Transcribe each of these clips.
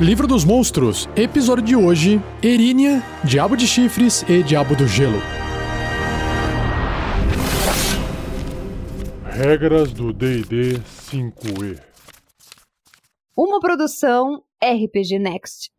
Livro dos Monstros, episódio de hoje: Erínia, Diabo de Chifres e Diabo do Gelo. Regras do DD 5E. Uma produção RPG Next.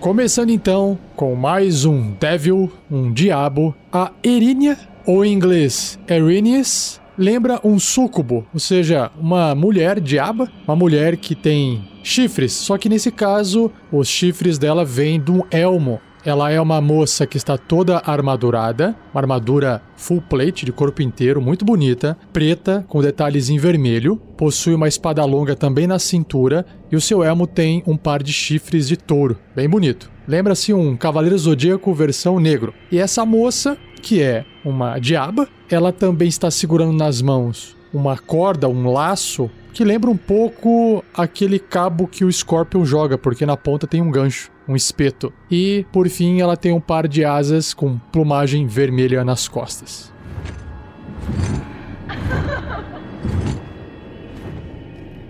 Começando então com mais um Devil, um Diabo, a Erínia, ou em inglês Erinius, lembra um súcubo, ou seja, uma mulher diaba, uma mulher que tem chifres, só que nesse caso os chifres dela vêm de um elmo. Ela é uma moça que está toda armadurada, uma armadura full plate de corpo inteiro, muito bonita, preta com detalhes em vermelho, possui uma espada longa também na cintura e o seu elmo tem um par de chifres de touro, bem bonito. Lembra-se um Cavaleiro Zodíaco versão negro. E essa moça, que é uma diaba, ela também está segurando nas mãos uma corda, um laço, que lembra um pouco aquele cabo que o Scorpion joga, porque na ponta tem um gancho, um espeto. E, por fim, ela tem um par de asas com plumagem vermelha nas costas.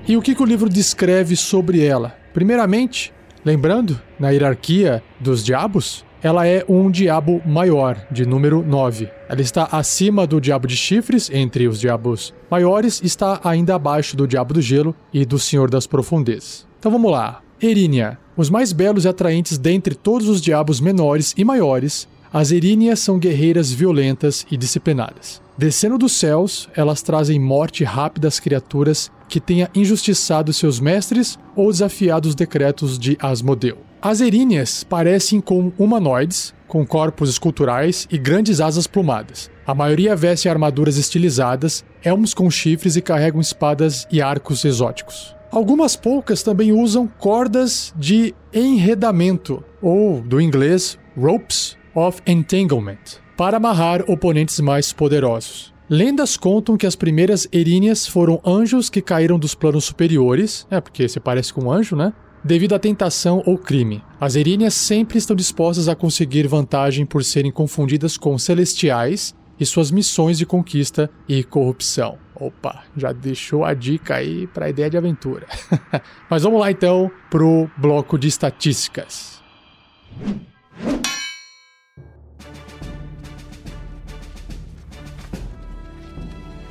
E o que, que o livro descreve sobre ela? Primeiramente, lembrando, na hierarquia dos diabos, ela é um diabo maior, de número 9. Ela está acima do diabo de chifres, entre os diabos maiores, está ainda abaixo do diabo do gelo e do senhor das profundezas. Então vamos lá. Erínia. Os mais belos e atraentes dentre todos os diabos menores e maiores, as Eríneas são guerreiras violentas e disciplinadas. Descendo dos céus, elas trazem morte rápida às criaturas que tenha injustiçado seus mestres ou desafiado os decretos de Asmodeu. As eríneas parecem com humanoides, com corpos esculturais e grandes asas plumadas. A maioria veste armaduras estilizadas, elmos com chifres e carregam espadas e arcos exóticos. Algumas poucas também usam cordas de enredamento, ou do inglês ropes of entanglement, para amarrar oponentes mais poderosos. Lendas contam que as primeiras eríneas foram anjos que caíram dos planos superiores, é porque se parece com um anjo, né? Devido à tentação ou crime. As Eríneas sempre estão dispostas a conseguir vantagem por serem confundidas com celestiais e suas missões de conquista e corrupção. Opa, já deixou a dica aí para a ideia de aventura. Mas vamos lá então pro bloco de estatísticas.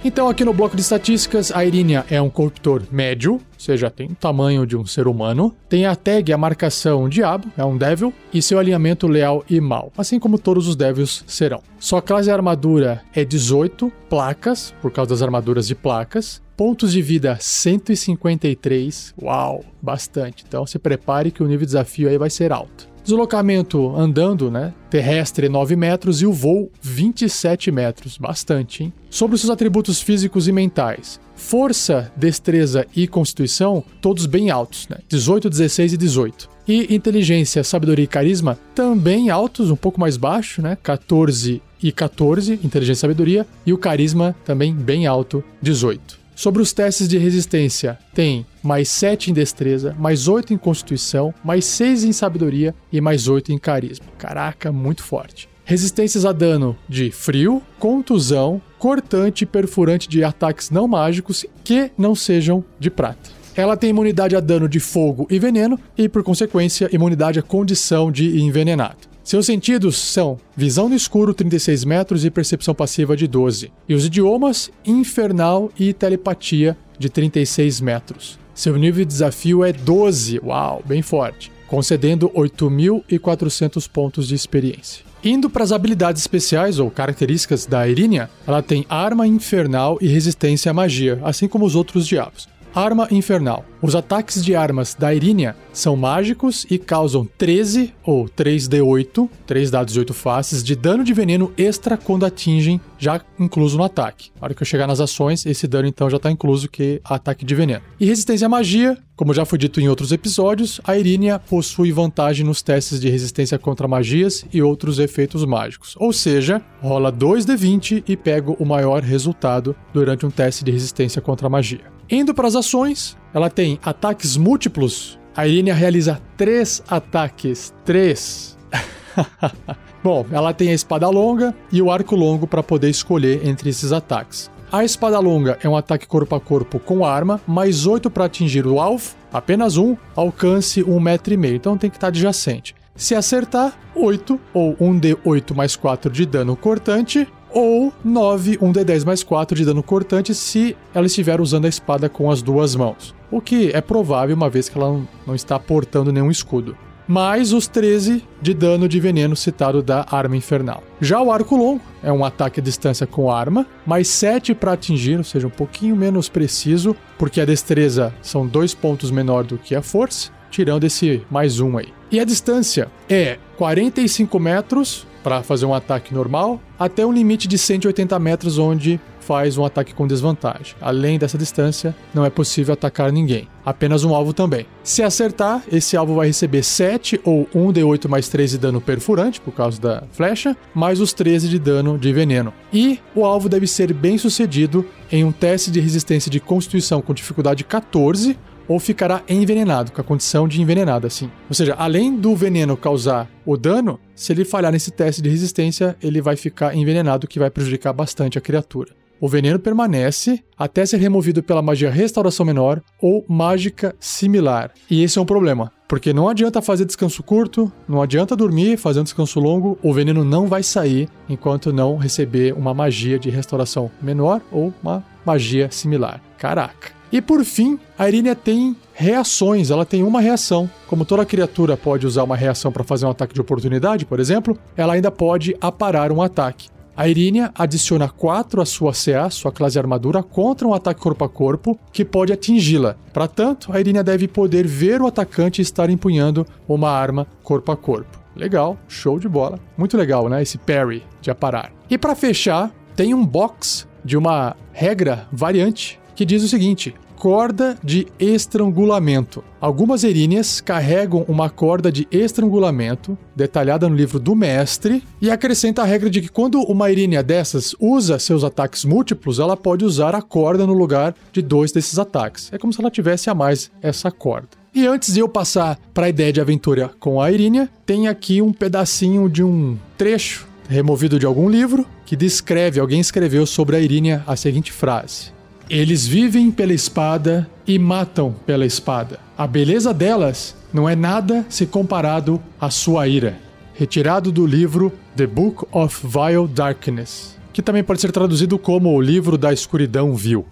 Então, aqui no bloco de estatísticas, a Irínia é um corruptor médio, seja, tem o tamanho de um ser humano. Tem a tag, a marcação Diabo, é um Devil, e seu alinhamento leal e mal, assim como todos os Devils serão. Sua classe armadura é 18 placas, por causa das armaduras de placas. Pontos de vida 153. Uau, bastante. Então se prepare que o nível de desafio aí vai ser alto. Deslocamento andando, né? Terrestre 9 metros e o voo 27 metros. Bastante, hein? Sobre os seus atributos físicos e mentais. Força, destreza e constituição, todos bem altos, né? 18, 16 e 18. E inteligência, sabedoria e carisma, também altos, um pouco mais baixo, né? 14 e 14, inteligência e sabedoria. E o carisma também bem alto, 18. Sobre os testes de resistência, tem mais 7 em destreza, mais 8 em constituição, mais 6 em sabedoria e mais 8 em carisma. Caraca, muito forte. Resistências a dano de frio, contusão, cortante e perfurante de ataques não mágicos que não sejam de prata. Ela tem imunidade a dano de fogo e veneno e, por consequência, imunidade à condição de envenenado. Seus sentidos são visão no escuro 36 metros e percepção passiva de 12. E os idiomas infernal e telepatia de 36 metros. Seu nível de desafio é 12. Uau, bem forte. Concedendo 8.400 pontos de experiência. Indo para as habilidades especiais ou características da Irínia, ela tem arma infernal e resistência à magia, assim como os outros diabos. Arma Infernal. Os ataques de armas da Irínia são mágicos e causam 13 ou 3d8, 3 dados de 8 faces, de dano de veneno extra quando atingem, já incluso no ataque. Na hora que eu chegar nas ações, esse dano então já está incluso que é ataque de veneno. E resistência à magia, como já foi dito em outros episódios, a Irínia possui vantagem nos testes de resistência contra magias e outros efeitos mágicos. Ou seja, rola 2d20 e pega o maior resultado durante um teste de resistência contra magia. Indo para as ações, ela tem ataques múltiplos. A Irínia realiza três ataques. Três. Bom, ela tem a espada longa e o arco longo para poder escolher entre esses ataques. A espada longa é um ataque corpo a corpo com arma, mais 8 para atingir o alvo, apenas um, alcance 1,5 um metro e meio, então tem que estar adjacente. Se acertar, 8 ou 1d8 mais 4 de dano cortante, ou 9, 1d10 mais 4 de dano cortante se ela estiver usando a espada com as duas mãos. O que é provável uma vez que ela não está portando nenhum escudo mais os 13 de dano de veneno citado da arma infernal. Já o arco longo é um ataque à distância com arma, mais 7 para atingir, ou seja, um pouquinho menos preciso, porque a destreza são dois pontos menor do que a força, tirando esse mais um aí. E a distância é 45 metros para fazer um ataque normal, até um limite de 180 metros, onde faz um ataque com desvantagem. Além dessa distância, não é possível atacar ninguém, apenas um alvo também. Se acertar, esse alvo vai receber 7 ou 1 d8 mais 3 de dano perfurante, por causa da flecha, mais os 13 de dano de veneno. E o alvo deve ser bem sucedido em um teste de resistência de constituição com dificuldade 14 ou ficará envenenado, com a condição de envenenado, assim. Ou seja, além do veneno causar o dano, se ele falhar nesse teste de resistência, ele vai ficar envenenado, que vai prejudicar bastante a criatura. O veneno permanece até ser removido pela magia Restauração Menor ou mágica similar. E esse é um problema, porque não adianta fazer descanso curto, não adianta dormir, fazer um descanso longo, o veneno não vai sair enquanto não receber uma magia de restauração menor ou uma magia similar. Caraca. E por fim, a Irínia tem reações, ela tem uma reação. Como toda criatura pode usar uma reação para fazer um ataque de oportunidade, por exemplo, ela ainda pode aparar um ataque. A Irínia adiciona 4 à sua CA, sua classe armadura, contra um ataque corpo a corpo que pode atingi-la. Para tanto, a Irínia deve poder ver o atacante estar empunhando uma arma corpo a corpo. Legal, show de bola. Muito legal, né? Esse parry de aparar. E para fechar, tem um box de uma regra variante que diz o seguinte: corda de estrangulamento. Algumas eríneas carregam uma corda de estrangulamento, detalhada no livro do mestre, e acrescenta a regra de que quando uma erínea dessas usa seus ataques múltiplos, ela pode usar a corda no lugar de dois desses ataques. É como se ela tivesse a mais essa corda. E antes de eu passar para a ideia de aventura com a Irínia, tem aqui um pedacinho de um trecho removido de algum livro que descreve, alguém escreveu sobre a Irínia a seguinte frase: eles vivem pela espada e matam pela espada. A beleza delas não é nada se comparado à sua ira. Retirado do livro The Book of Vile Darkness, que também pode ser traduzido como o livro da escuridão vil.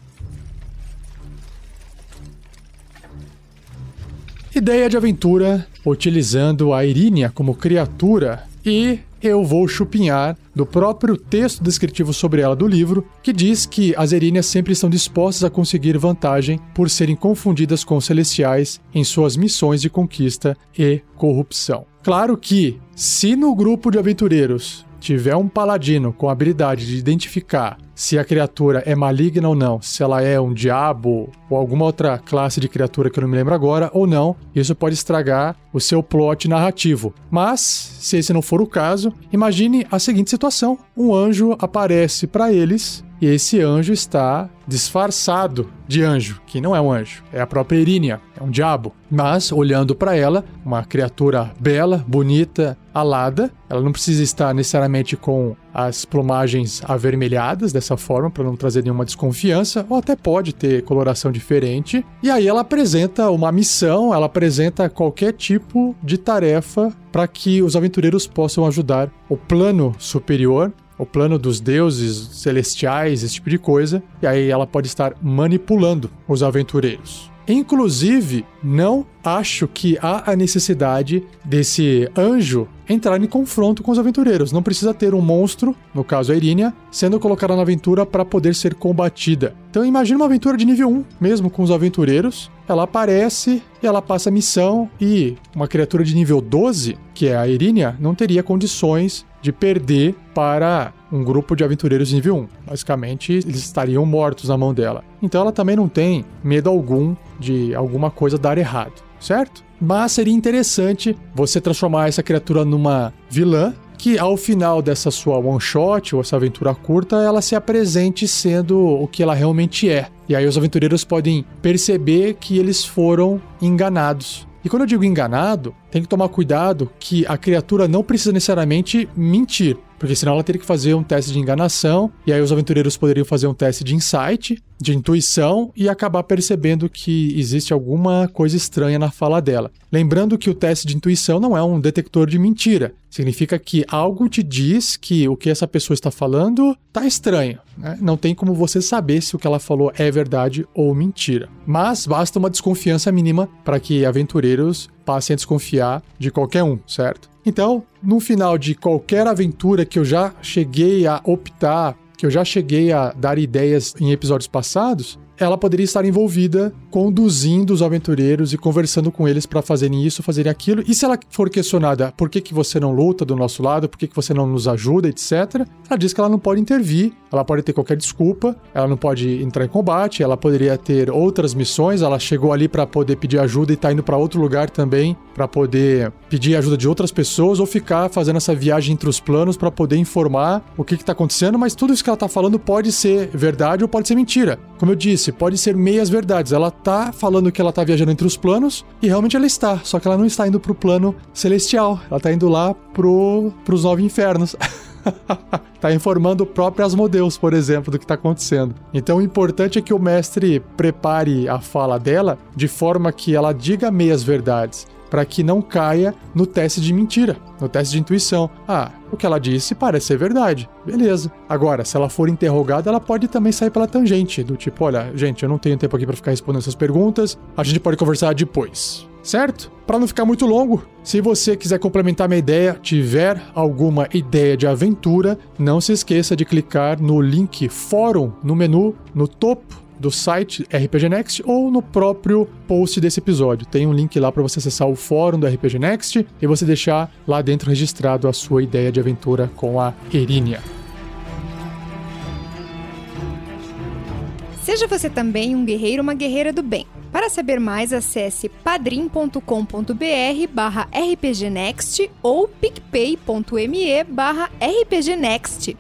Ideia de aventura utilizando a Irínia como criatura e eu vou chupinhar do próprio texto descritivo sobre ela do livro, que diz que as Eríneas sempre estão dispostas a conseguir vantagem por serem confundidas com os celestiais em suas missões de conquista e corrupção. Claro que, se no grupo de aventureiros tiver um paladino com a habilidade de identificar se a criatura é maligna ou não, se ela é um diabo ou alguma outra classe de criatura que eu não me lembro agora ou não, isso pode estragar o seu plot narrativo. Mas, se esse não for o caso, imagine a seguinte situação: um anjo aparece para eles e esse anjo está disfarçado de anjo, que não é um anjo, é a própria Irínia, é um diabo. Mas, olhando para ela, uma criatura bela, bonita, alada, ela não precisa estar necessariamente com as plumagens avermelhadas dessa forma para não trazer nenhuma desconfiança, ou até pode ter coloração diferente. E aí ela apresenta uma missão, ela apresenta qualquer tipo de tarefa para que os aventureiros possam ajudar o plano superior o plano dos deuses celestiais, esse tipo de coisa, e aí ela pode estar manipulando os aventureiros. Inclusive, não acho que há a necessidade desse anjo entrar em confronto com os aventureiros. Não precisa ter um monstro, no caso a Irínia, sendo colocada na aventura para poder ser combatida. Então imagine uma aventura de nível 1, mesmo com os aventureiros. Ela aparece ela passa a missão e uma criatura de nível 12, que é a Irínia, não teria condições de perder para um grupo de aventureiros nível 1. Basicamente, eles estariam mortos na mão dela. Então ela também não tem medo algum de alguma coisa dar errado, certo? Mas seria interessante você transformar essa criatura numa vilã que ao final dessa sua one shot ou essa aventura curta, ela se apresente sendo o que ela realmente é. E aí os aventureiros podem perceber que eles foram enganados e quando eu digo enganado, tem que tomar cuidado que a criatura não precisa necessariamente mentir. Porque senão ela teria que fazer um teste de enganação, e aí os aventureiros poderiam fazer um teste de insight, de intuição e acabar percebendo que existe alguma coisa estranha na fala dela. Lembrando que o teste de intuição não é um detector de mentira. Significa que algo te diz que o que essa pessoa está falando está estranho. Né? Não tem como você saber se o que ela falou é verdade ou mentira. Mas basta uma desconfiança mínima para que aventureiros passem a desconfiar de qualquer um, certo? Então, no final de qualquer aventura que eu já cheguei a optar, que eu já cheguei a dar ideias em episódios passados, ela poderia estar envolvida conduzindo os aventureiros e conversando com eles para fazerem isso, fazerem aquilo. E se ela for questionada por que, que você não luta do nosso lado, por que, que você não nos ajuda, etc., ela diz que ela não pode intervir, ela pode ter qualquer desculpa, ela não pode entrar em combate, ela poderia ter outras missões, ela chegou ali para poder pedir ajuda e está indo para outro lugar também para poder pedir ajuda de outras pessoas ou ficar fazendo essa viagem entre os planos para poder informar o que está acontecendo, mas tudo isso que ela está falando pode ser verdade ou pode ser mentira. Como eu disse, pode ser meias verdades. Ela tá falando que ela tá viajando entre os planos e realmente ela está, só que ela não está indo pro plano celestial, ela tá indo lá pro pros nove infernos. tá informando o próprio Asmodeus, por exemplo, do que está acontecendo. Então o importante é que o mestre prepare a fala dela de forma que ela diga meias verdades para que não caia no teste de mentira, no teste de intuição. Ah, o que ela disse parece ser verdade. Beleza. Agora, se ela for interrogada, ela pode também sair pela tangente, do tipo, olha, gente, eu não tenho tempo aqui para ficar respondendo essas perguntas, a gente pode conversar depois. Certo? Para não ficar muito longo, se você quiser complementar minha ideia, tiver alguma ideia de aventura, não se esqueça de clicar no link fórum no menu no topo do site RPG Next ou no próprio post desse episódio. Tem um link lá para você acessar o fórum do RPG Next e você deixar lá dentro registrado a sua ideia de aventura com a Erinia. Seja você também um guerreiro ou uma guerreira do bem. Para saber mais, acesse padrim.com.br barra rpgnext ou picpay.me barra rpgnext.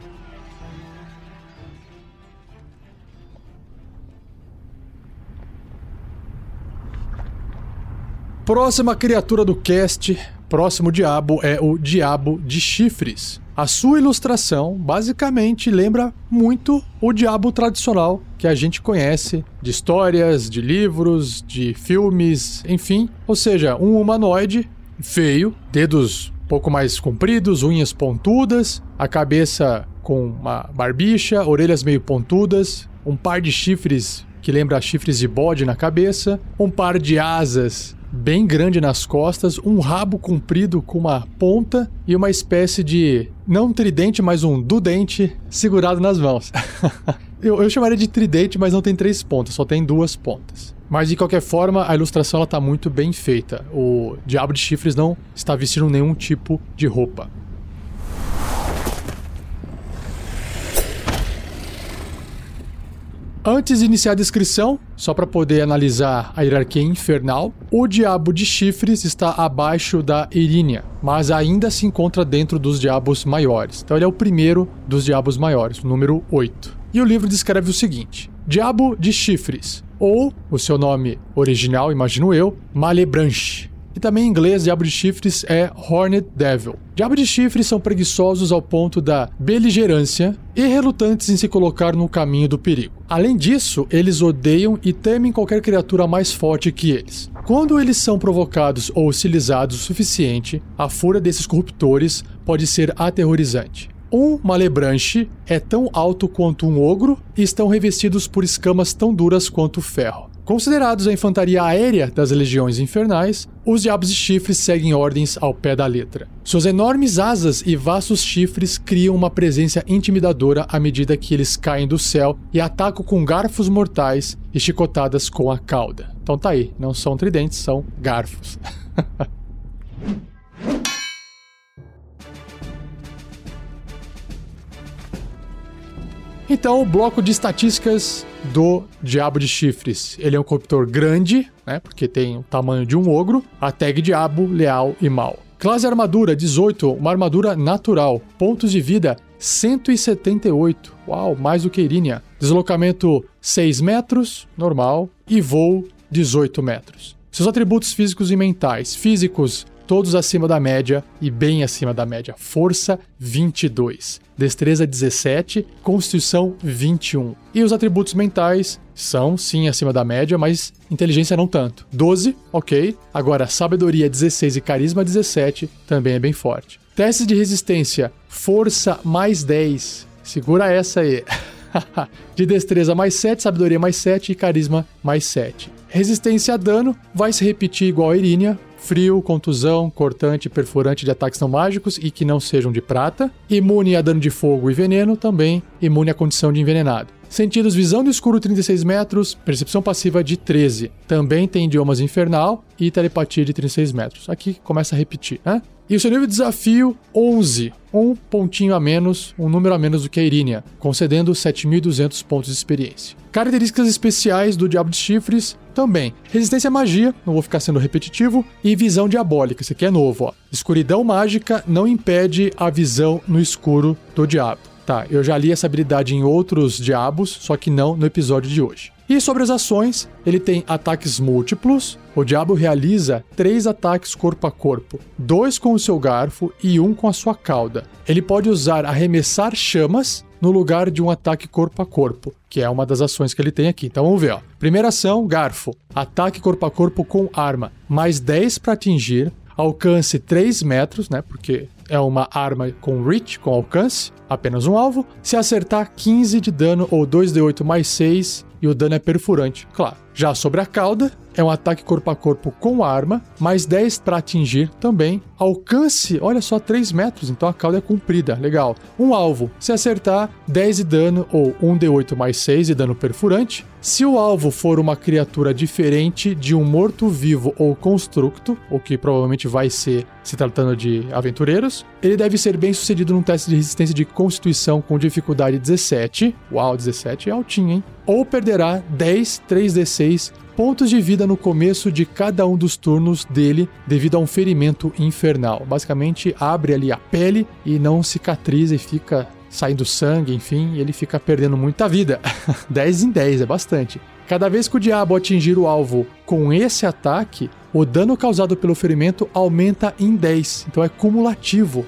Próxima criatura do cast, próximo diabo, é o Diabo de Chifres. A sua ilustração basicamente lembra muito o diabo tradicional que a gente conhece de histórias, de livros, de filmes, enfim. Ou seja, um humanoide feio, dedos um pouco mais compridos, unhas pontudas, a cabeça com uma barbicha, orelhas meio pontudas, um par de chifres que lembra chifres de bode na cabeça, um par de asas bem grande nas costas, um rabo comprido com uma ponta e uma espécie de, não tridente, mas um dudente segurado nas mãos. eu, eu chamaria de tridente, mas não tem três pontas, só tem duas pontas. Mas de qualquer forma, a ilustração ela tá muito bem feita. O Diabo de Chifres não está vestindo nenhum tipo de roupa. Antes de iniciar a descrição, só para poder analisar a hierarquia infernal, o Diabo de Chifres está abaixo da Irínia, mas ainda se encontra dentro dos Diabos Maiores. Então ele é o primeiro dos Diabos Maiores, o número 8. E o livro descreve o seguinte: Diabo de Chifres, ou o seu nome original, imagino eu, Malebranche. E também em inglês, diabo de chifres é Hornet Devil. Diabo de chifres são preguiçosos ao ponto da beligerância e relutantes em se colocar no caminho do perigo. Além disso, eles odeiam e temem qualquer criatura mais forte que eles. Quando eles são provocados ou utilizados o suficiente, a fúria desses corruptores pode ser aterrorizante. Um malebranche é tão alto quanto um ogro e estão revestidos por escamas tão duras quanto ferro. Considerados a infantaria aérea das legiões infernais, os diabos de chifres seguem ordens ao pé da letra. Suas enormes asas e vastos chifres criam uma presença intimidadora à medida que eles caem do céu e atacam com garfos mortais e chicotadas com a cauda. Então tá aí, não são tridentes, são garfos. Então, o bloco de estatísticas do Diabo de Chifres. Ele é um corruptor grande, né? Porque tem o tamanho de um ogro. A tag Diabo, Leal e Mal. Classe armadura 18, uma armadura natural. Pontos de vida 178. Uau, mais do que Irínia. Deslocamento 6 metros, normal. E voo 18 metros. Seus atributos físicos e mentais. Físicos todos acima da média e bem acima da média. Força 22, destreza 17, constituição 21. E os atributos mentais são sim acima da média, mas inteligência não tanto. 12, ok. Agora, sabedoria 16 e carisma 17 também é bem forte. Testes de resistência, força mais 10. Segura essa aí. de destreza mais 7, sabedoria mais 7 e carisma mais 7. Resistência a dano vai se repetir igual a Irínia, frio, contusão, cortante, perfurante de ataques não mágicos e que não sejam de prata. Imune a dano de fogo e veneno, também imune à condição de envenenado. Sentidos visão do escuro 36 metros, percepção passiva de 13. Também tem idiomas infernal e telepatia de 36 metros. Aqui começa a repetir, né? E o seu nível de desafio, 11. Um pontinho a menos, um número a menos do que a Irínia, concedendo 7.200 pontos de experiência. Características especiais do Diabo de Chifres também. Resistência à magia, não vou ficar sendo repetitivo, e visão diabólica, isso aqui é novo, ó. Escuridão mágica não impede a visão no escuro do diabo. Tá, eu já li essa habilidade em outros diabos, só que não no episódio de hoje. E sobre as ações, ele tem ataques múltiplos. O diabo realiza três ataques corpo a corpo: dois com o seu garfo e um com a sua cauda. Ele pode usar arremessar chamas no lugar de um ataque corpo a corpo, que é uma das ações que ele tem aqui. Então vamos ver, ó. Primeira ação, garfo. Ataque corpo a corpo com arma. Mais 10 para atingir. Alcance 3 metros, né? Porque é uma arma com reach, com alcance. Apenas um alvo. Se acertar, 15 de dano ou 2d8 mais 6 e o dano é perfurante, claro. Já sobre a cauda, é um ataque corpo a corpo com arma, mais 10 para atingir também. Alcance, olha só, 3 metros, então a cauda é comprida, legal. Um alvo, se acertar, 10 de dano ou 1d8 mais 6 de dano perfurante. Se o alvo for uma criatura diferente de um morto-vivo ou constructo, o que provavelmente vai ser se tratando de aventureiros, ele deve ser bem sucedido num teste de resistência de constituição com dificuldade 17. Uau, 17 é altinho, hein? Ou perderá 10 3d6 pontos de vida no começo de cada um dos turnos dele devido a um ferimento infernal. Basicamente, abre ali a pele e não cicatriza e fica saindo sangue, enfim, ele fica perdendo muita vida. 10 em 10 é bastante. Cada vez que o diabo atingir o alvo com esse ataque, o dano causado pelo ferimento aumenta em 10, então é cumulativo.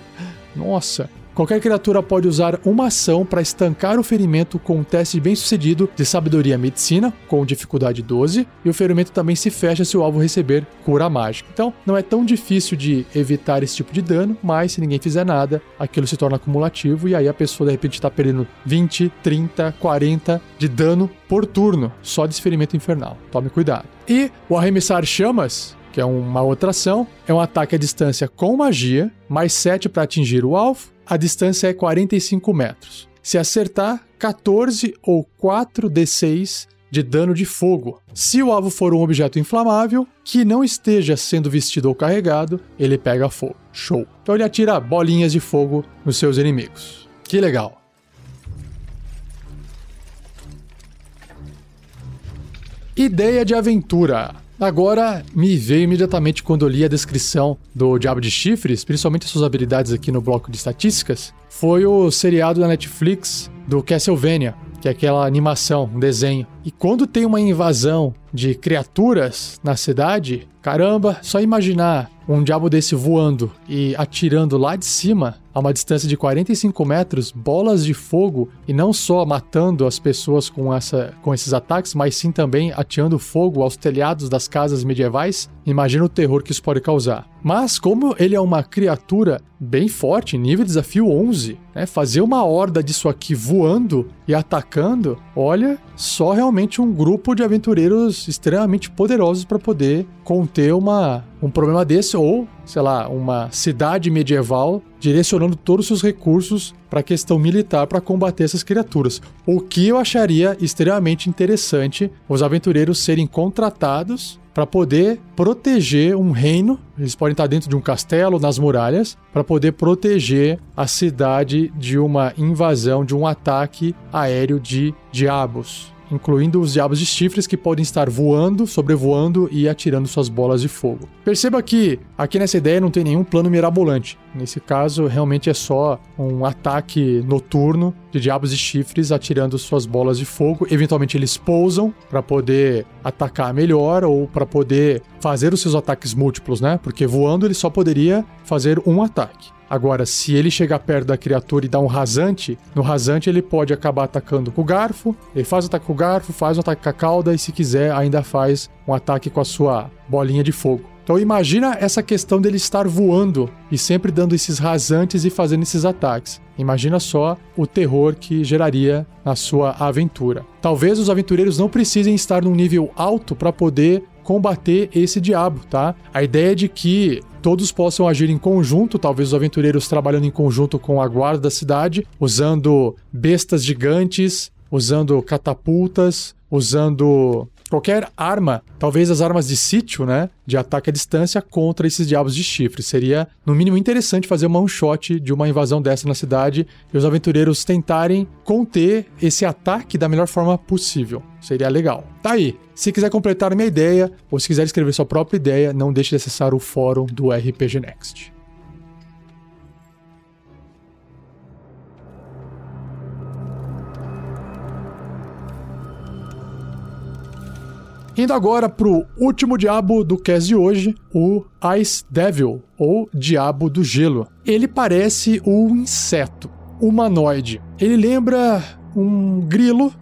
Nossa, Qualquer criatura pode usar uma ação para estancar o ferimento com um teste bem sucedido de sabedoria medicina, com dificuldade 12, e o ferimento também se fecha se o alvo receber cura mágica. Então, não é tão difícil de evitar esse tipo de dano, mas se ninguém fizer nada, aquilo se torna acumulativo e aí a pessoa de repente está perdendo 20, 30, 40 de dano por turno, só de ferimento infernal. Tome cuidado. E o arremessar chamas que é uma outra ação, é um ataque à distância com magia, mais 7 para atingir o alvo, a distância é 45 metros. Se acertar, 14 ou 4d6 de dano de fogo. Se o alvo for um objeto inflamável que não esteja sendo vestido ou carregado, ele pega fogo. Show. Então ele atira bolinhas de fogo nos seus inimigos. Que legal. Ideia de aventura. Agora, me veio imediatamente quando eu li a descrição do Diabo de Chifres, principalmente suas habilidades aqui no bloco de estatísticas, foi o seriado da Netflix do Castlevania, que é aquela animação, um desenho. E quando tem uma invasão de criaturas na cidade, caramba, só imaginar um diabo desse voando e atirando lá de cima a uma distância de 45 metros, bolas de fogo, e não só matando as pessoas com, essa, com esses ataques, mas sim também ateando fogo aos telhados das casas medievais, imagina o terror que isso pode causar. Mas, como ele é uma criatura bem forte, nível de desafio 11, né, fazer uma horda disso aqui voando e atacando, olha, só realmente um grupo de aventureiros extremamente poderosos para poder conter uma, um problema desse, ou, sei lá, uma cidade medieval direcionando todos os seus recursos para a questão militar para combater essas criaturas. O que eu acharia extremamente interessante os aventureiros serem contratados para poder proteger um reino. Eles podem estar dentro de um castelo, nas muralhas, para poder proteger a cidade de uma invasão, de um ataque aéreo de diabos. Incluindo os diabos de chifres que podem estar voando, sobrevoando e atirando suas bolas de fogo. Perceba que aqui nessa ideia não tem nenhum plano mirabolante. Nesse caso, realmente é só um ataque noturno de diabos de chifres atirando suas bolas de fogo. Eventualmente eles pousam para poder atacar melhor ou para poder fazer os seus ataques múltiplos, né? Porque voando ele só poderia fazer um ataque. Agora, se ele chegar perto da criatura e dar um rasante, no rasante ele pode acabar atacando com o garfo. Ele faz o ataque com o garfo, faz um ataque com a cauda e, se quiser, ainda faz um ataque com a sua bolinha de fogo. Então imagina essa questão dele estar voando e sempre dando esses rasantes e fazendo esses ataques. Imagina só o terror que geraria na sua aventura. Talvez os aventureiros não precisem estar num nível alto para poder combater esse diabo, tá? A ideia é de que todos possam agir em conjunto, talvez os aventureiros trabalhando em conjunto com a guarda da cidade, usando bestas gigantes, usando catapultas, usando qualquer arma, talvez as armas de sítio, né, de ataque à distância contra esses diabos de chifre. Seria, no mínimo, interessante fazer uma one shot de uma invasão dessa na cidade e os aventureiros tentarem conter esse ataque da melhor forma possível. Seria legal. Tá aí. Se quiser completar minha ideia ou se quiser escrever sua própria ideia, não deixe de acessar o fórum do RPG Next. Indo agora pro último diabo do cast de hoje, o Ice Devil, ou Diabo do Gelo. Ele parece um inseto humanoide. Ele lembra um grilo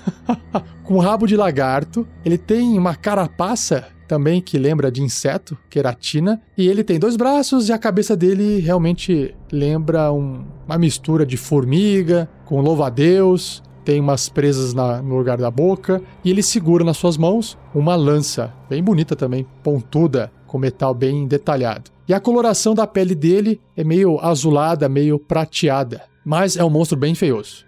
com rabo de lagarto. Ele tem uma carapaça também que lembra de inseto, queratina, e ele tem dois braços e a cabeça dele realmente lembra um, uma mistura de formiga com louva-a-Deus tem umas presas na, no lugar da boca e ele segura nas suas mãos uma lança, bem bonita também, pontuda, com metal bem detalhado. E a coloração da pele dele é meio azulada, meio prateada, mas é um monstro bem feioso.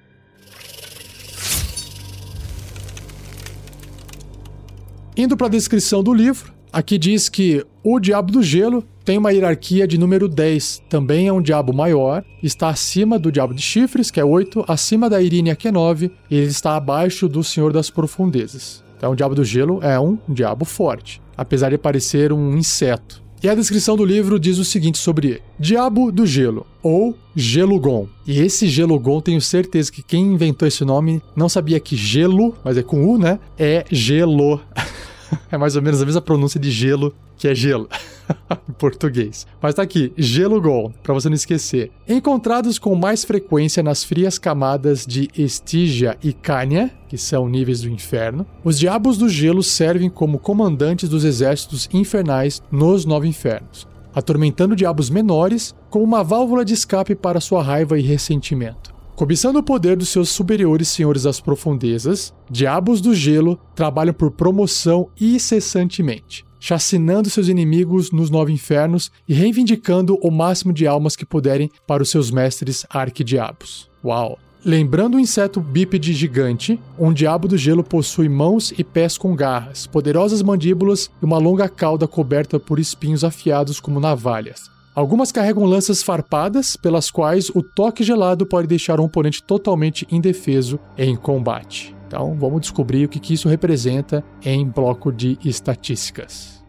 Indo para a descrição do livro, aqui diz que o Diabo do Gelo tem uma hierarquia de número 10. Também é um diabo maior, está acima do diabo de chifres, que é 8, acima da Irínia, que é 9, e ele está abaixo do Senhor das Profundezas. Então, o diabo do gelo é um diabo forte, apesar de parecer um inseto. E a descrição do livro diz o seguinte sobre ele: Diabo do Gelo, ou Gelugon. E esse Gelugon, tenho certeza que quem inventou esse nome não sabia que gelo, mas é com U, né? É gelo. é mais ou menos a mesma pronúncia de gelo, que é gelo. em português. Mas tá aqui, gelo gold, para você não esquecer. Encontrados com mais frequência nas frias camadas de Estígia e Cânia, que são níveis do inferno, os diabos do gelo servem como comandantes dos exércitos infernais nos nove infernos, atormentando diabos menores com uma válvula de escape para sua raiva e ressentimento. Cobiçando o poder dos seus superiores senhores das profundezas, diabos do gelo trabalham por promoção incessantemente, chacinando seus inimigos nos nove infernos e reivindicando o máximo de almas que puderem para os seus mestres arquidiabos. Uau! Lembrando o inseto bípede gigante, um diabo do gelo possui mãos e pés com garras, poderosas mandíbulas e uma longa cauda coberta por espinhos afiados como navalhas. Algumas carregam lanças farpadas, pelas quais o toque gelado pode deixar um oponente totalmente indefeso em combate. Então vamos descobrir o que isso representa em bloco de estatísticas.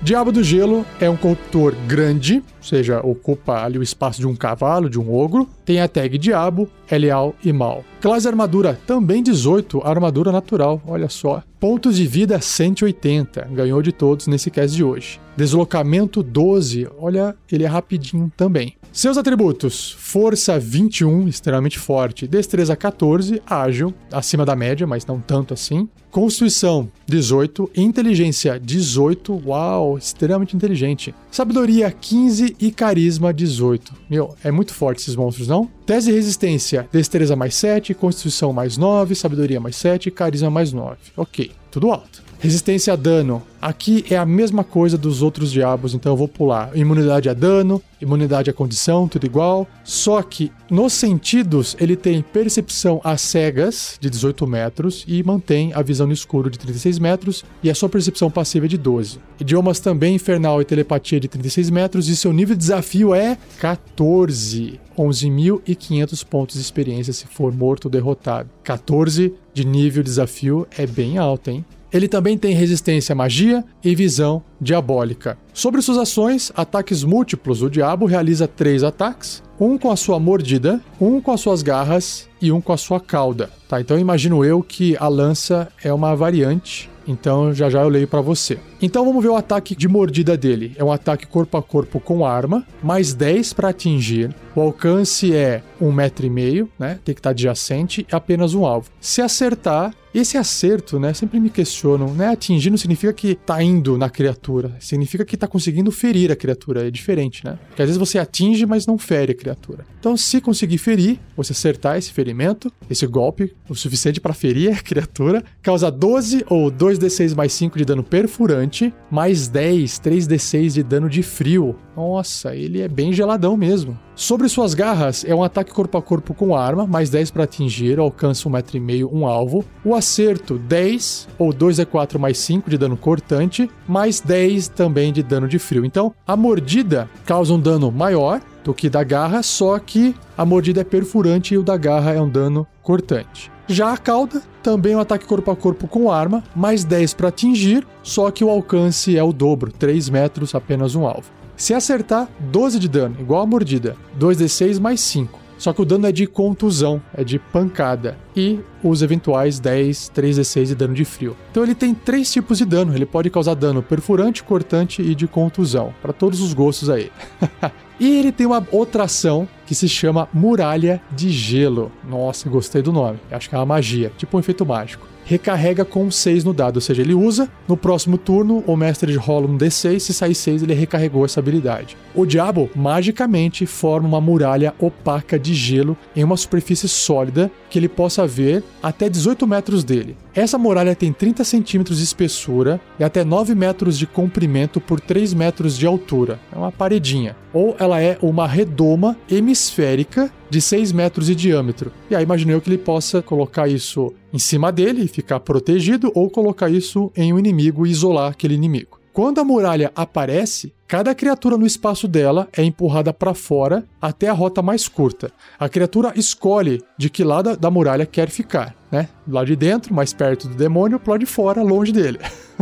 Diabo do Gelo é um corruptor grande, ou seja, ocupa ali o espaço de um cavalo, de um ogro. Tem a tag Diabo, é leal e mal. Classe armadura também 18, armadura natural, olha só. Pontos de vida 180, ganhou de todos nesse cast de hoje. Deslocamento 12, olha, ele é rapidinho também. Seus atributos: força 21, extremamente forte, destreza 14, ágil, acima da média, mas não tanto assim. Constituição 18, inteligência 18, uau, extremamente inteligente. Sabedoria 15 e carisma 18. Meu, é muito forte esses monstros, não? Tese de resistência: destreza mais 7, constituição mais 9, sabedoria mais 7, carisma mais 9. OK, tudo alto. Resistência a dano. Aqui é a mesma coisa dos outros diabos, então eu vou pular. Imunidade a dano, imunidade à condição, tudo igual. Só que nos sentidos ele tem percepção a cegas de 18 metros e mantém a visão no escuro de 36 metros e a sua percepção passiva é de 12. Idiomas também infernal e telepatia de 36 metros e seu nível de desafio é 14. 11.500 pontos de experiência se for morto ou derrotado. 14 de nível de desafio é bem alto, hein? Ele também tem resistência à magia e visão diabólica. Sobre suas ações, ataques múltiplos, o diabo realiza três ataques: um com a sua mordida, um com as suas garras e um com a sua cauda. Tá, então imagino eu que a lança é uma variante então já já eu leio para você. Então vamos ver o ataque de mordida dele. É um ataque corpo a corpo com arma, mais 10 para atingir. O alcance é um metro e meio, né? Tem que estar tá adjacente e apenas um alvo. Se acertar, esse acerto, né? Sempre me questionam, né? Atingir não significa que tá indo na criatura, significa que tá conseguindo ferir a criatura. É diferente, né? Porque às vezes você atinge, mas não fere a criatura. Então, se conseguir ferir, você acertar esse ferimento, esse golpe, o suficiente para ferir a criatura, causa 12 ou 2d6 mais 5 de dano perfurante, mais 10, 3d6 de dano de frio. Nossa, ele é bem geladão mesmo. Sobre suas garras, é um ataque corpo a corpo com arma, mais 10 para atingir, alcança 1,5m um alvo. O acerto, 10 ou 2d4 mais 5 de dano cortante, mais 10 também de dano de frio. Então, a mordida causa um dano maior do que da garra, só que a mordida é perfurante e o da garra é um dano cortante. Já a cauda, também um ataque corpo a corpo com arma, mais 10 para atingir, só que o alcance é o dobro, 3 metros apenas um alvo. Se acertar, 12 de dano, igual a mordida. 2d6 mais 5. Só que o dano é de contusão, é de pancada. E os eventuais 10, 3d6 de dano de frio. Então ele tem três tipos de dano. Ele pode causar dano perfurante, cortante e de contusão. Para todos os gostos aí. e ele tem uma outra ação que se chama Muralha de Gelo. Nossa, gostei do nome. Acho que é uma magia, tipo um efeito mágico recarrega com 6 no dado, ou seja, ele usa, no próximo turno o mestre rola um D6, se sair 6 ele recarregou essa habilidade. O diabo magicamente forma uma muralha opaca de gelo em uma superfície sólida que ele possa ver até 18 metros dele. Essa muralha tem 30 centímetros de espessura e até 9 metros de comprimento por 3 metros de altura. É uma paredinha. Ou ela é uma redoma hemisférica de 6 metros de diâmetro. E aí imaginei que ele possa colocar isso em cima dele e ficar protegido, ou colocar isso em um inimigo e isolar aquele inimigo. Quando a muralha aparece, cada criatura no espaço dela é empurrada para fora até a rota mais curta. A criatura escolhe de que lado da muralha quer ficar, né? Lado de dentro, mais perto do demônio, pro lado de fora, longe dele.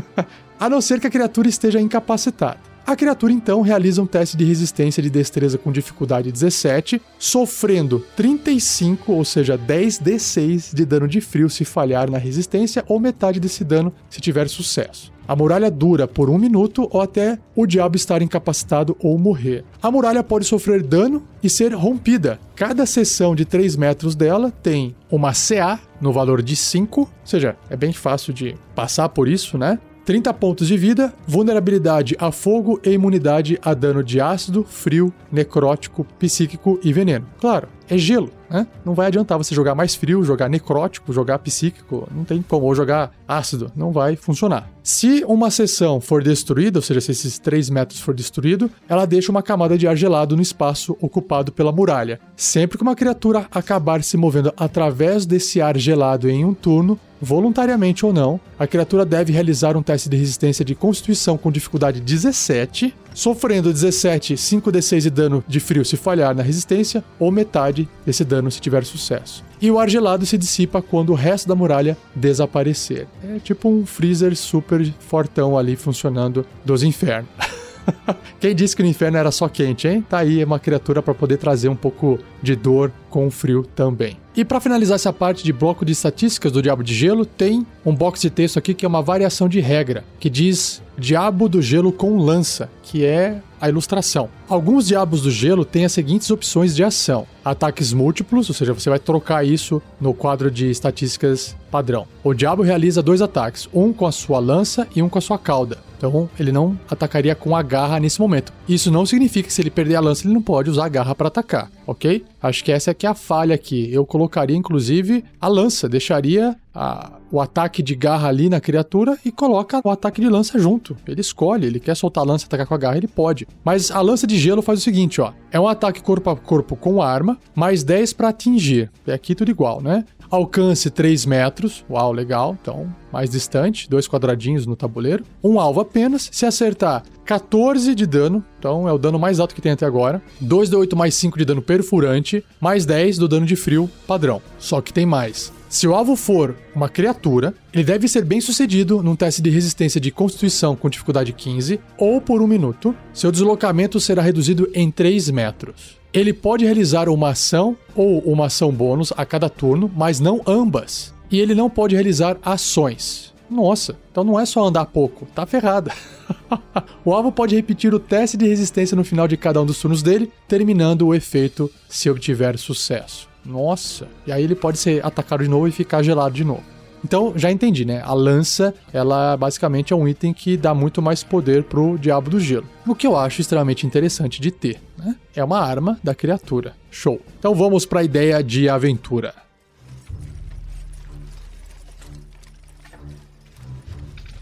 a não ser que a criatura esteja incapacitada. A criatura então realiza um teste de resistência de destreza com dificuldade 17, sofrendo 35, ou seja, 10d6 de dano de frio se falhar na resistência, ou metade desse dano se tiver sucesso. A muralha dura por um minuto ou até o diabo estar incapacitado ou morrer. A muralha pode sofrer dano e ser rompida. Cada seção de 3 metros dela tem uma CA no valor de 5, ou seja, é bem fácil de passar por isso, né? 30 pontos de vida, vulnerabilidade a fogo e imunidade a dano de ácido, frio, necrótico, psíquico e veneno. Claro, é gelo, né? Não vai adiantar você jogar mais frio, jogar necrótico, jogar psíquico, não tem como, ou jogar ácido, não vai funcionar. Se uma seção for destruída, ou seja, se esses 3 metros for destruído, ela deixa uma camada de ar gelado no espaço ocupado pela muralha. Sempre que uma criatura acabar se movendo através desse ar gelado em um turno, voluntariamente ou não, a criatura deve realizar um teste de resistência de constituição com dificuldade 17, sofrendo 17, 5d6 de dano de frio se falhar na resistência, ou metade desse dano se tiver sucesso. E o ar gelado se dissipa quando o resto da muralha desaparecer. É tipo um freezer super fortão ali funcionando dos infernos. Quem disse que no inferno era só quente, hein? Tá aí uma criatura para poder trazer um pouco de dor com o frio também. E para finalizar essa parte de bloco de estatísticas do Diabo de Gelo, tem um box de texto aqui que é uma variação de regra, que diz Diabo do Gelo com lança, que é a ilustração. Alguns Diabos do Gelo têm as seguintes opções de ação: ataques múltiplos, ou seja, você vai trocar isso no quadro de estatísticas padrão. O Diabo realiza dois ataques, um com a sua lança e um com a sua cauda. Então ele não atacaria com a garra nesse momento. Isso não significa que se ele perder a lança ele não pode usar a garra para atacar, ok? Acho que essa é que é a falha aqui. Eu colocaria inclusive a lança, deixaria a, o ataque de garra ali na criatura e coloca o ataque de lança junto. Ele escolhe, ele quer soltar a lança e atacar com a garra, ele pode. Mas a lança de gelo faz o seguinte, ó. É um ataque corpo a corpo com arma, mais 10 para atingir. É aqui tudo igual, né? Alcance 3 metros. Uau, legal. Então, mais distante, dois quadradinhos no tabuleiro. Um alvo apenas. Se acertar, 14 de dano. Então, é o dano mais alto que tem até agora. 2 de 8 mais 5 de dano perfurante. Mais 10 do dano de frio padrão. Só que tem mais. Se o alvo for uma criatura, ele deve ser bem sucedido num teste de resistência de constituição com dificuldade 15 ou por um minuto. Seu deslocamento será reduzido em 3 metros. Ele pode realizar uma ação ou uma ação bônus a cada turno, mas não ambas. E ele não pode realizar ações. Nossa, então não é só andar pouco, tá ferrada. o alvo pode repetir o teste de resistência no final de cada um dos turnos dele, terminando o efeito se obtiver sucesso. Nossa, e aí ele pode ser atacado de novo e ficar gelado de novo. Então, já entendi, né? A lança, ela basicamente é um item que dá muito mais poder pro Diabo do Gelo. O que eu acho extremamente interessante de ter, né? É uma arma da criatura. Show. Então vamos para a ideia de aventura.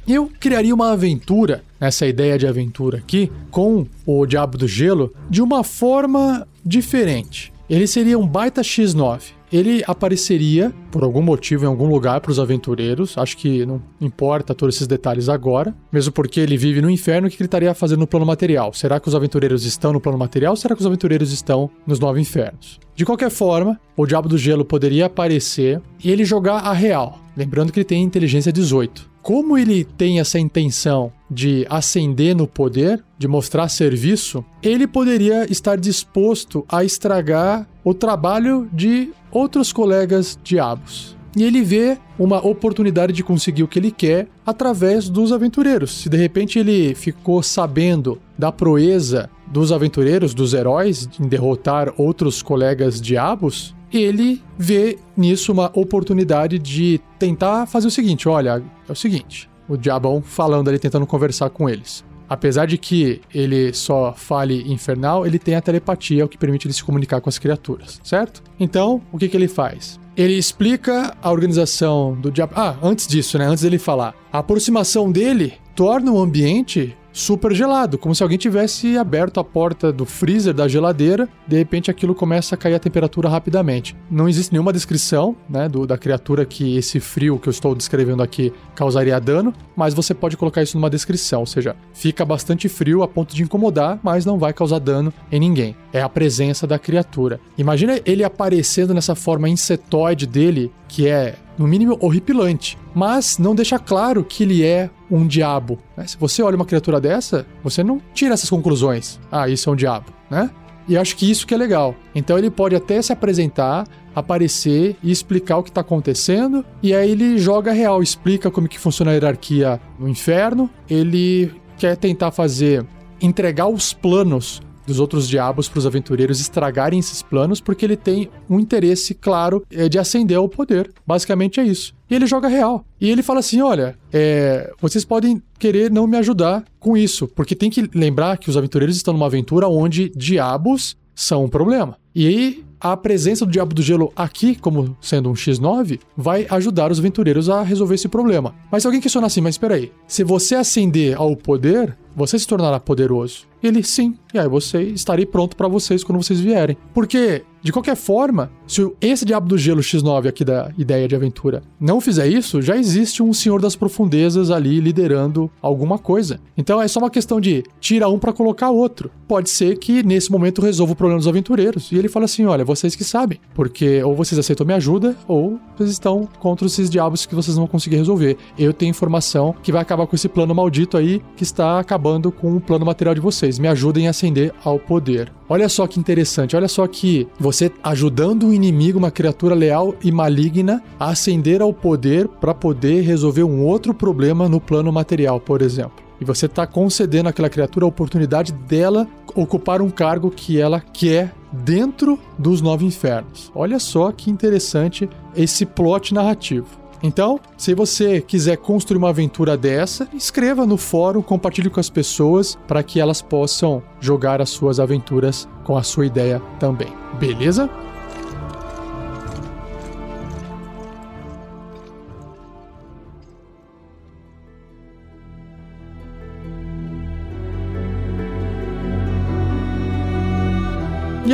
Eu criaria uma aventura, essa ideia de aventura aqui, com o Diabo do Gelo, de uma forma diferente. Ele seria um baita X9 ele apareceria por algum motivo em algum lugar para os aventureiros. Acho que não importa todos esses detalhes agora, mesmo porque ele vive no inferno. O que ele estaria fazendo no plano material? Será que os aventureiros estão no plano material? Ou será que os aventureiros estão nos nove infernos? De qualquer forma, o Diabo do Gelo poderia aparecer e ele jogar a real. Lembrando que ele tem inteligência 18. Como ele tem essa intenção de ascender no poder, de mostrar serviço, ele poderia estar disposto a estragar o trabalho de outros colegas diabos. E ele vê uma oportunidade de conseguir o que ele quer através dos aventureiros. Se de repente ele ficou sabendo da proeza dos aventureiros, dos heróis, em derrotar outros colegas diabos, ele vê nisso uma oportunidade de tentar fazer o seguinte: olha, é o seguinte, o diabão falando ali, tentando conversar com eles. Apesar de que ele só fale infernal, ele tem a telepatia, o que permite ele se comunicar com as criaturas, certo? Então, o que, que ele faz? Ele explica a organização do diabo. Ah, antes disso, né? Antes dele falar. A aproximação dele torna o ambiente super gelado, como se alguém tivesse aberto a porta do freezer da geladeira, de repente aquilo começa a cair a temperatura rapidamente. Não existe nenhuma descrição, né, do, da criatura que esse frio que eu estou descrevendo aqui causaria dano, mas você pode colocar isso numa descrição, ou seja, fica bastante frio a ponto de incomodar, mas não vai causar dano em ninguém. É a presença da criatura. Imagina ele aparecendo nessa forma insetoide dele, que é no mínimo horripilante, mas não deixa claro que ele é um diabo. Né? Se você olha uma criatura dessa, você não tira essas conclusões. Ah, isso é um diabo, né? E acho que isso que é legal. Então ele pode até se apresentar, aparecer e explicar o que está acontecendo. E aí ele joga real, explica como que funciona a hierarquia no inferno. Ele quer tentar fazer entregar os planos dos outros diabos para os aventureiros estragarem esses planos, porque ele tem um interesse claro é, de ascender ao poder. Basicamente é isso. E ele joga real. E ele fala assim: olha, é, vocês podem querer não me ajudar com isso, porque tem que lembrar que os aventureiros estão numa aventura onde diabos são um problema. E aí a presença do Diabo do Gelo aqui, como sendo um X9, vai ajudar os aventureiros a resolver esse problema. Mas se alguém questionar assim, mas espera aí, se você ascender ao poder, você se tornará poderoso. Ele, sim. E aí você estarei pronto para vocês quando vocês vierem. Porque, de qualquer forma, se esse Diabo do Gelo X9 aqui da ideia de aventura não fizer isso, já existe um Senhor das Profundezas ali liderando alguma coisa. Então é só uma questão de tira um para colocar outro. Pode ser que nesse momento resolva o problema dos aventureiros. E ele fala assim: olha, vocês que sabem. Porque ou vocês aceitam minha ajuda, ou vocês estão contra esses diabos que vocês não vão conseguir resolver. Eu tenho informação que vai acabar com esse plano maldito aí que está acabando com o plano material de vocês. Me ajudem a ascender ao poder. Olha só que interessante, olha só que você ajudando um inimigo, uma criatura leal e maligna, a ascender ao poder para poder resolver um outro problema no plano material, por exemplo. E você está concedendo àquela criatura a oportunidade dela ocupar um cargo que ela quer dentro dos nove infernos. Olha só que interessante esse plot narrativo. Então, se você quiser construir uma aventura dessa, escreva no fórum, compartilhe com as pessoas para que elas possam jogar as suas aventuras com a sua ideia também. Beleza?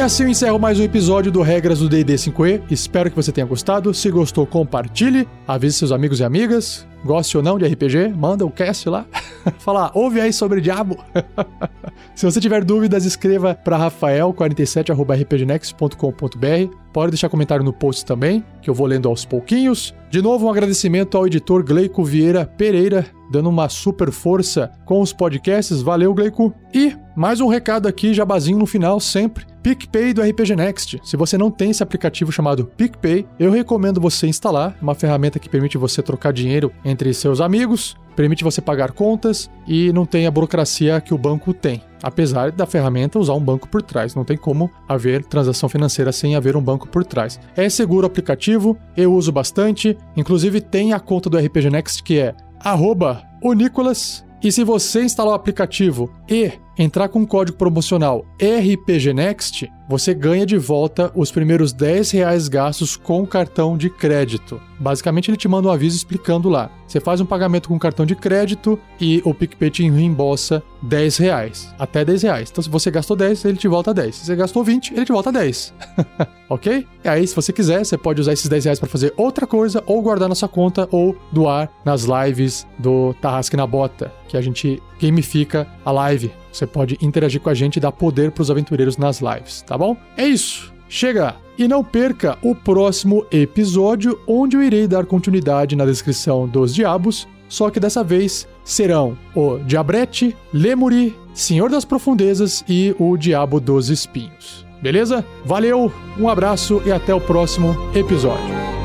E assim eu encerro mais um episódio do Regras do D&D 5e. Espero que você tenha gostado. Se gostou, compartilhe, avise seus amigos e amigas. Goste ou não de RPG, manda o cast lá. Fala, ouve aí sobre diabo. Se você tiver dúvidas, escreva para rafael47@rpgnext.com.br. Pode deixar comentário no post também, que eu vou lendo aos pouquinhos. De novo, um agradecimento ao editor Gleico Vieira Pereira, dando uma super força com os podcasts. Valeu, Gleico. E mais um recado aqui, jabazinho no final, sempre. PicPay do RPG Next. Se você não tem esse aplicativo chamado PicPay, eu recomendo você instalar. Uma ferramenta que permite você trocar dinheiro entre seus amigos, permite você pagar contas e não tem a burocracia que o banco tem. Apesar da ferramenta usar um banco por trás, não tem como haver transação financeira sem haver um banco por trás. É seguro o aplicativo, eu uso bastante, inclusive tem a conta do RPG Next que é arroba o Nicolas. E se você instalar o aplicativo e entrar com o código promocional RPGNext, você ganha de volta os primeiros 10 reais gastos com cartão de crédito. Basicamente, ele te manda um aviso explicando lá. Você faz um pagamento com cartão de crédito e o PicPay te reembolsa 10 reais. Até 10 reais. Então, se você gastou 10, ele te volta 10. Se você gastou 20, ele te volta 10. ok? E aí, se você quiser, você pode usar esses 10 reais para fazer outra coisa, ou guardar na sua conta, ou doar nas lives do Tarrasque na Bota, que a gente gamifica a live. Você pode interagir com a gente e dar poder para os aventureiros nas lives, tá bom? É isso. Chega! E não perca o próximo episódio, onde eu irei dar continuidade na descrição dos diabos, só que dessa vez serão o Diabrete, Lemuri, Senhor das Profundezas e o Diabo dos Espinhos. Beleza? Valeu, um abraço e até o próximo episódio.